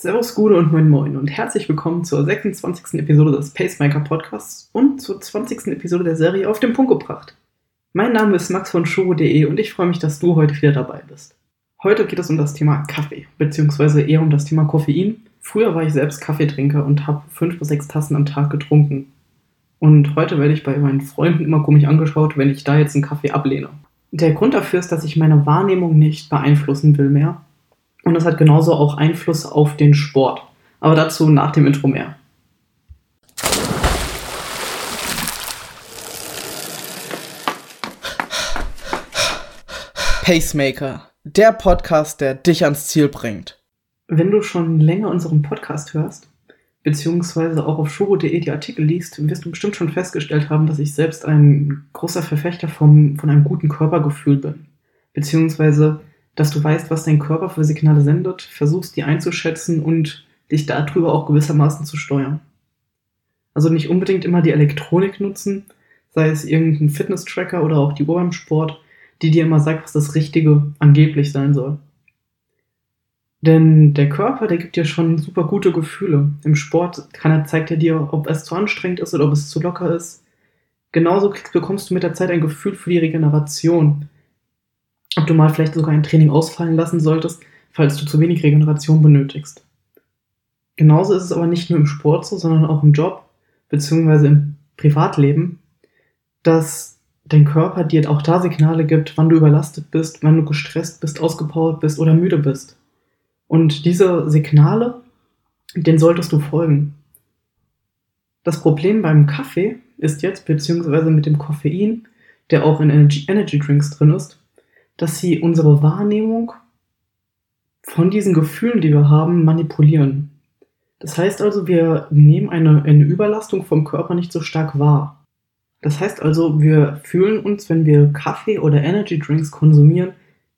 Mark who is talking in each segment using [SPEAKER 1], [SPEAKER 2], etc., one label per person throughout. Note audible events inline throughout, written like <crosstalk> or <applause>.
[SPEAKER 1] Servus, Gude und Moin Moin und herzlich willkommen zur 26. Episode des Pacemaker Podcasts und zur 20. Episode der Serie auf den Punkt gebracht. Mein Name ist Max von Shoro.de und ich freue mich, dass du heute wieder dabei bist. Heute geht es um das Thema Kaffee, beziehungsweise eher um das Thema Koffein. Früher war ich selbst Kaffeetrinker und habe fünf bis sechs Tassen am Tag getrunken. Und heute werde ich bei meinen Freunden immer komisch angeschaut, wenn ich da jetzt einen Kaffee ablehne. Der Grund dafür ist, dass ich meine Wahrnehmung nicht beeinflussen will mehr und das hat genauso auch Einfluss auf den Sport. Aber dazu nach dem Intro mehr.
[SPEAKER 2] Pacemaker, der Podcast, der dich ans Ziel bringt.
[SPEAKER 1] Wenn du schon länger unseren Podcast hörst, beziehungsweise auch auf shuro.de die Artikel liest, wirst du bestimmt schon festgestellt haben, dass ich selbst ein großer Verfechter vom, von einem guten Körpergefühl bin. Beziehungsweise dass du weißt, was dein Körper für Signale sendet, versuchst die einzuschätzen und dich darüber auch gewissermaßen zu steuern. Also nicht unbedingt immer die Elektronik nutzen, sei es irgendein Fitness-Tracker oder auch die Uhr im Sport, die dir immer sagt, was das Richtige angeblich sein soll. Denn der Körper, der gibt dir schon super gute Gefühle. Im Sport kann er, zeigt er dir, ob es zu anstrengend ist oder ob es zu locker ist. Genauso bekommst du mit der Zeit ein Gefühl für die Regeneration ob du mal vielleicht sogar ein Training ausfallen lassen solltest, falls du zu wenig Regeneration benötigst. Genauso ist es aber nicht nur im Sport so, sondern auch im Job bzw. im Privatleben, dass dein Körper dir auch da Signale gibt, wann du überlastet bist, wann du gestresst bist, ausgepowert bist oder müde bist. Und diese Signale, denen solltest du folgen. Das Problem beim Kaffee ist jetzt, beziehungsweise mit dem Koffein, der auch in Energy, Energy Drinks drin ist, dass sie unsere Wahrnehmung von diesen Gefühlen, die wir haben, manipulieren. Das heißt also, wir nehmen eine, eine Überlastung vom Körper nicht so stark wahr. Das heißt also, wir fühlen uns, wenn wir Kaffee oder Energy Drinks konsumieren,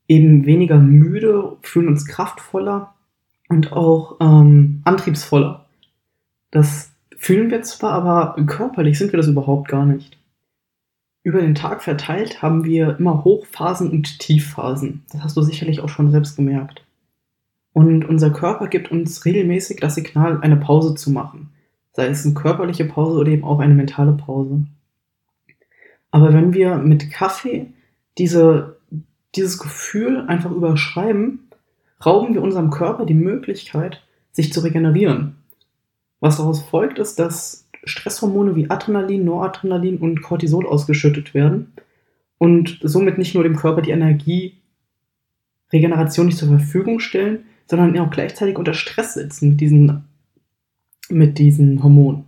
[SPEAKER 1] eben weniger müde, fühlen uns kraftvoller und auch ähm, antriebsvoller. Das fühlen wir zwar, aber körperlich sind wir das überhaupt gar nicht. Über den Tag verteilt haben wir immer Hochphasen und Tiefphasen. Das hast du sicherlich auch schon selbst gemerkt. Und unser Körper gibt uns regelmäßig das Signal, eine Pause zu machen. Sei es eine körperliche Pause oder eben auch eine mentale Pause. Aber wenn wir mit Kaffee diese, dieses Gefühl einfach überschreiben, rauben wir unserem Körper die Möglichkeit, sich zu regenerieren. Was daraus folgt, ist, dass Stresshormone wie Adrenalin, Noradrenalin und Cortisol ausgeschüttet werden und somit nicht nur dem Körper die Energie Regeneration nicht zur Verfügung stellen, sondern auch gleichzeitig unter Stress setzen mit diesen, mit diesen Hormonen.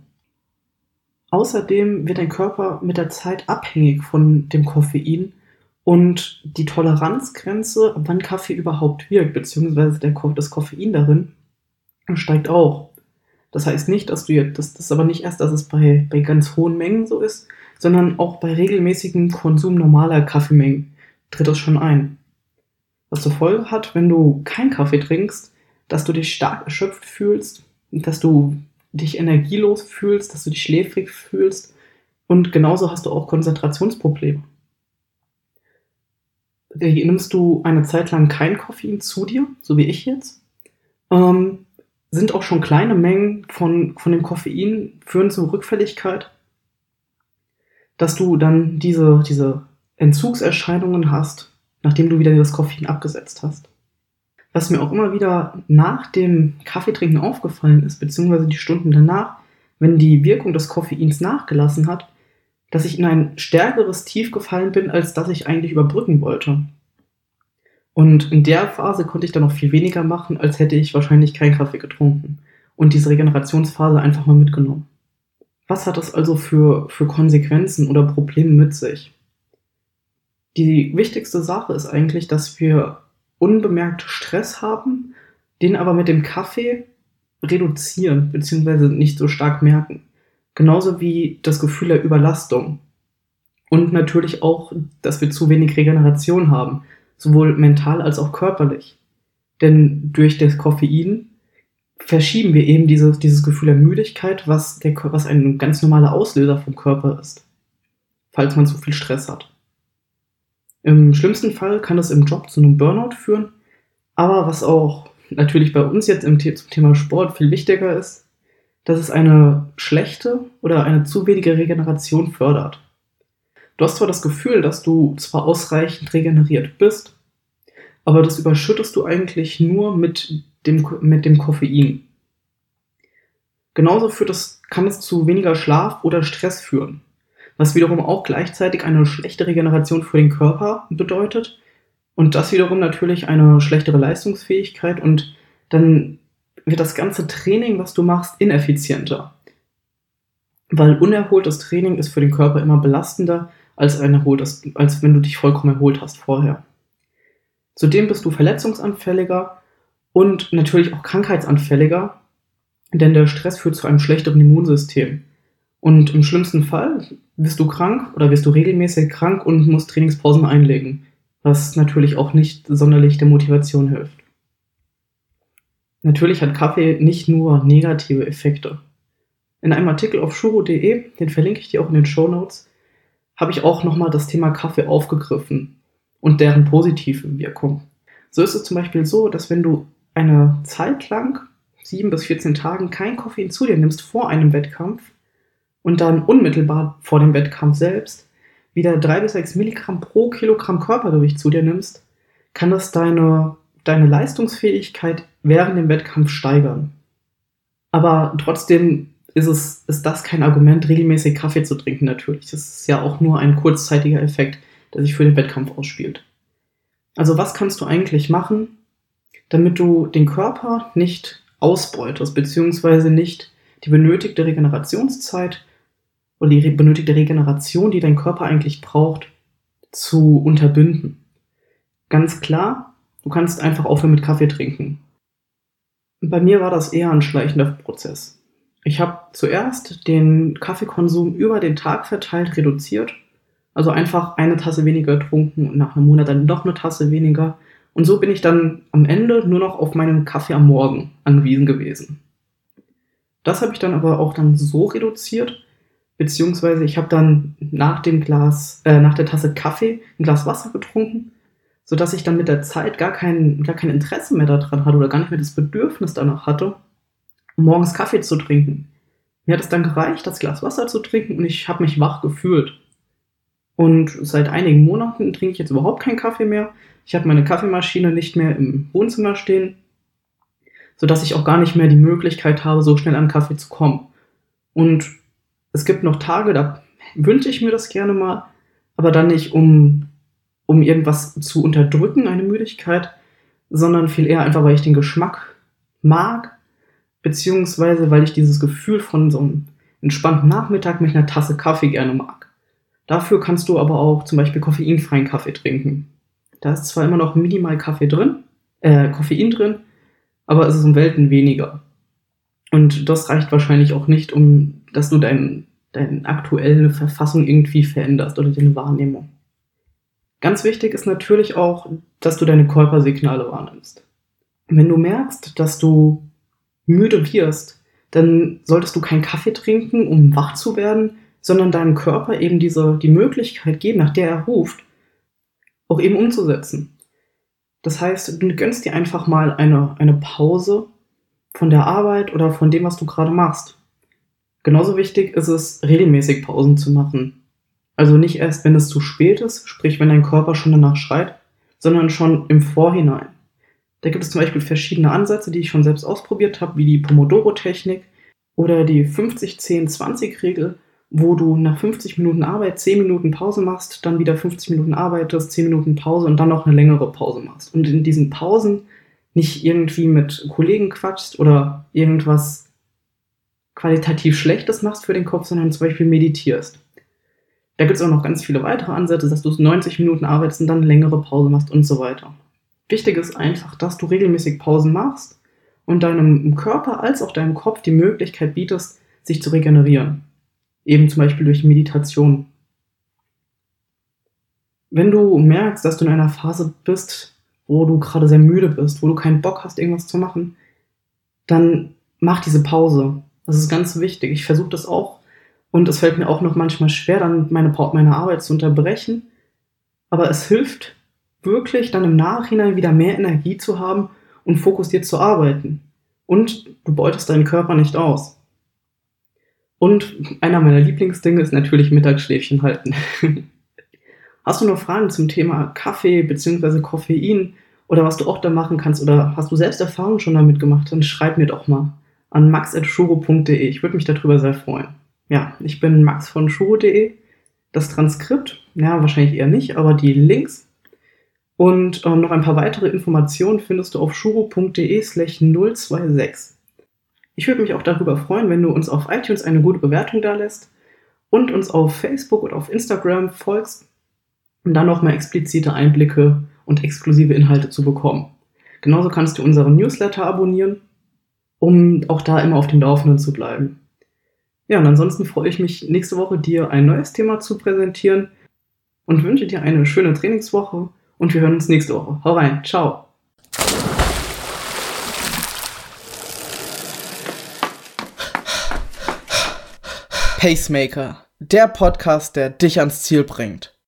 [SPEAKER 1] Außerdem wird dein Körper mit der Zeit abhängig von dem Koffein und die Toleranzgrenze, wann Kaffee überhaupt wirkt, beziehungsweise der, das Koffein darin, steigt auch. Das heißt nicht, dass du jetzt, das, das ist aber nicht erst, dass es bei, bei ganz hohen Mengen so ist, sondern auch bei regelmäßigem Konsum normaler Kaffeemengen tritt das schon ein. Was zur Folge hat, wenn du keinen Kaffee trinkst, dass du dich stark erschöpft fühlst, dass du dich energielos fühlst, dass du dich schläfrig fühlst und genauso hast du auch Konzentrationsprobleme. Nimmst du eine Zeit lang kein Koffein zu dir, so wie ich jetzt, ähm, sind auch schon kleine Mengen von, von dem Koffein führen zur Rückfälligkeit, dass du dann diese, diese Entzugserscheinungen hast, nachdem du wieder das Koffein abgesetzt hast. Was mir auch immer wieder nach dem Kaffeetrinken aufgefallen ist, beziehungsweise die Stunden danach, wenn die Wirkung des Koffeins nachgelassen hat, dass ich in ein stärkeres Tief gefallen bin, als das ich eigentlich überbrücken wollte. Und in der Phase konnte ich dann noch viel weniger machen, als hätte ich wahrscheinlich keinen Kaffee getrunken und diese Regenerationsphase einfach mal mitgenommen. Was hat das also für, für Konsequenzen oder Probleme mit sich? Die wichtigste Sache ist eigentlich, dass wir unbemerkt Stress haben, den aber mit dem Kaffee reduzieren bzw. nicht so stark merken. Genauso wie das Gefühl der Überlastung. Und natürlich auch, dass wir zu wenig Regeneration haben sowohl mental als auch körperlich. Denn durch das Koffein verschieben wir eben dieses, dieses Gefühl der Müdigkeit, was, der, was ein ganz normaler Auslöser vom Körper ist, falls man zu viel Stress hat. Im schlimmsten Fall kann es im Job zu einem Burnout führen, aber was auch natürlich bei uns jetzt im zum Thema Sport viel wichtiger ist, dass es eine schlechte oder eine zu wenige Regeneration fördert. Du hast zwar das Gefühl, dass du zwar ausreichend regeneriert bist, aber das überschüttest du eigentlich nur mit dem, mit dem Koffein. Genauso führt es, kann es zu weniger Schlaf oder Stress führen, was wiederum auch gleichzeitig eine schlechte Regeneration für den Körper bedeutet und das wiederum natürlich eine schlechtere Leistungsfähigkeit und dann wird das ganze Training, was du machst, ineffizienter. Weil unerholtes Training ist für den Körper immer belastender als ein erholtes, als wenn du dich vollkommen erholt hast vorher. Zudem bist du verletzungsanfälliger und natürlich auch krankheitsanfälliger, denn der Stress führt zu einem schlechteren Immunsystem. Und im schlimmsten Fall wirst du krank oder wirst du regelmäßig krank und musst Trainingspausen einlegen, was natürlich auch nicht sonderlich der Motivation hilft. Natürlich hat Kaffee nicht nur negative Effekte. In einem Artikel auf shuro.de, den verlinke ich dir auch in den Show Notes, habe ich auch nochmal das Thema Kaffee aufgegriffen und deren positive Wirkung. So ist es zum Beispiel so, dass wenn du eine Zeit lang, 7 bis 14 Tagen, kein Koffein zu dir nimmst vor einem Wettkampf und dann unmittelbar vor dem Wettkampf selbst wieder 3 bis 6 Milligramm pro Kilogramm Körpergewicht zu dir nimmst, kann das deine, deine Leistungsfähigkeit während dem Wettkampf steigern. Aber trotzdem ist, es, ist das kein Argument, regelmäßig Kaffee zu trinken, natürlich. Das ist ja auch nur ein kurzzeitiger Effekt, der sich für den Wettkampf ausspielt. Also was kannst du eigentlich machen, damit du den Körper nicht ausbeutest, beziehungsweise nicht die benötigte Regenerationszeit oder die benötigte Regeneration, die dein Körper eigentlich braucht, zu unterbinden. Ganz klar, du kannst einfach aufhören mit Kaffee trinken. Bei mir war das eher ein schleichender Prozess. Ich habe zuerst den Kaffeekonsum über den Tag verteilt reduziert. Also einfach eine Tasse weniger getrunken und nach einem Monat dann noch eine Tasse weniger. Und so bin ich dann am Ende nur noch auf meinen Kaffee am Morgen angewiesen gewesen. Das habe ich dann aber auch dann so reduziert, beziehungsweise ich habe dann nach dem Glas, äh, nach der Tasse Kaffee ein Glas Wasser getrunken, sodass ich dann mit der Zeit gar kein, gar kein Interesse mehr daran hatte oder gar nicht mehr das Bedürfnis danach hatte, morgens Kaffee zu trinken. Mir hat es dann gereicht, das Glas Wasser zu trinken und ich habe mich wach gefühlt. Und seit einigen Monaten trinke ich jetzt überhaupt keinen Kaffee mehr. Ich habe meine Kaffeemaschine nicht mehr im Wohnzimmer stehen, sodass ich auch gar nicht mehr die Möglichkeit habe, so schnell an Kaffee zu kommen. Und es gibt noch Tage, da wünsche ich mir das gerne mal, aber dann nicht, um, um irgendwas zu unterdrücken, eine Müdigkeit, sondern viel eher einfach, weil ich den Geschmack mag beziehungsweise weil ich dieses Gefühl von so einem entspannten Nachmittag mit einer Tasse Kaffee gerne mag. Dafür kannst du aber auch zum Beispiel koffeinfreien Kaffee trinken. Da ist zwar immer noch minimal Kaffee drin, äh, Koffein drin, aber es ist um Welten weniger. Und das reicht wahrscheinlich auch nicht, um dass du dein, deine aktuelle Verfassung irgendwie veränderst oder deine Wahrnehmung. Ganz wichtig ist natürlich auch, dass du deine Körpersignale wahrnimmst. Wenn du merkst, dass du müde wirst, dann solltest du keinen Kaffee trinken, um wach zu werden, sondern deinem Körper eben diese, die Möglichkeit geben, nach der er ruft, auch eben umzusetzen. Das heißt, du gönnst dir einfach mal eine, eine Pause von der Arbeit oder von dem, was du gerade machst. Genauso wichtig ist es, regelmäßig Pausen zu machen. Also nicht erst, wenn es zu spät ist, sprich, wenn dein Körper schon danach schreit, sondern schon im Vorhinein. Da gibt es zum Beispiel verschiedene Ansätze, die ich schon selbst ausprobiert habe, wie die Pomodoro-Technik oder die 50-10-20-Regel, wo du nach 50 Minuten Arbeit 10 Minuten Pause machst, dann wieder 50 Minuten arbeitest, 10 Minuten Pause und dann noch eine längere Pause machst. Und in diesen Pausen nicht irgendwie mit Kollegen quatschst oder irgendwas qualitativ Schlechtes machst für den Kopf, sondern zum Beispiel meditierst. Da gibt es auch noch ganz viele weitere Ansätze, dass du 90 Minuten arbeitest und dann eine längere Pause machst und so weiter. Wichtig ist einfach, dass du regelmäßig Pausen machst und deinem Körper als auch deinem Kopf die Möglichkeit bietest, sich zu regenerieren. Eben zum Beispiel durch Meditation. Wenn du merkst, dass du in einer Phase bist, wo du gerade sehr müde bist, wo du keinen Bock hast, irgendwas zu machen, dann mach diese Pause. Das ist ganz wichtig. Ich versuche das auch und es fällt mir auch noch manchmal schwer, dann meine, meine Arbeit zu unterbrechen. Aber es hilft wirklich dann im Nachhinein wieder mehr Energie zu haben und fokussiert zu arbeiten. Und du beutest deinen Körper nicht aus. Und einer meiner Lieblingsdinge ist natürlich Mittagsschläfchen halten. <laughs> hast du noch Fragen zum Thema Kaffee bzw. Koffein oder was du auch da machen kannst oder hast du selbst Erfahrungen schon damit gemacht, dann schreib mir doch mal an max.shuro.de. Ich würde mich darüber sehr freuen. Ja, ich bin Max von shuro.de. Das Transkript, ja, wahrscheinlich eher nicht, aber die Links und ähm, noch ein paar weitere Informationen findest du auf shuro.de slash 026. Ich würde mich auch darüber freuen, wenn du uns auf iTunes eine gute Bewertung da lässt und uns auf Facebook und auf Instagram folgst, um dann nochmal explizite Einblicke und exklusive Inhalte zu bekommen. Genauso kannst du unseren Newsletter abonnieren, um auch da immer auf dem Laufenden zu bleiben. Ja, und ansonsten freue ich mich nächste Woche dir ein neues Thema zu präsentieren und wünsche dir eine schöne Trainingswoche und wir hören uns nächste Woche. Hau rein, ciao.
[SPEAKER 2] Pacemaker, der Podcast, der dich ans Ziel bringt.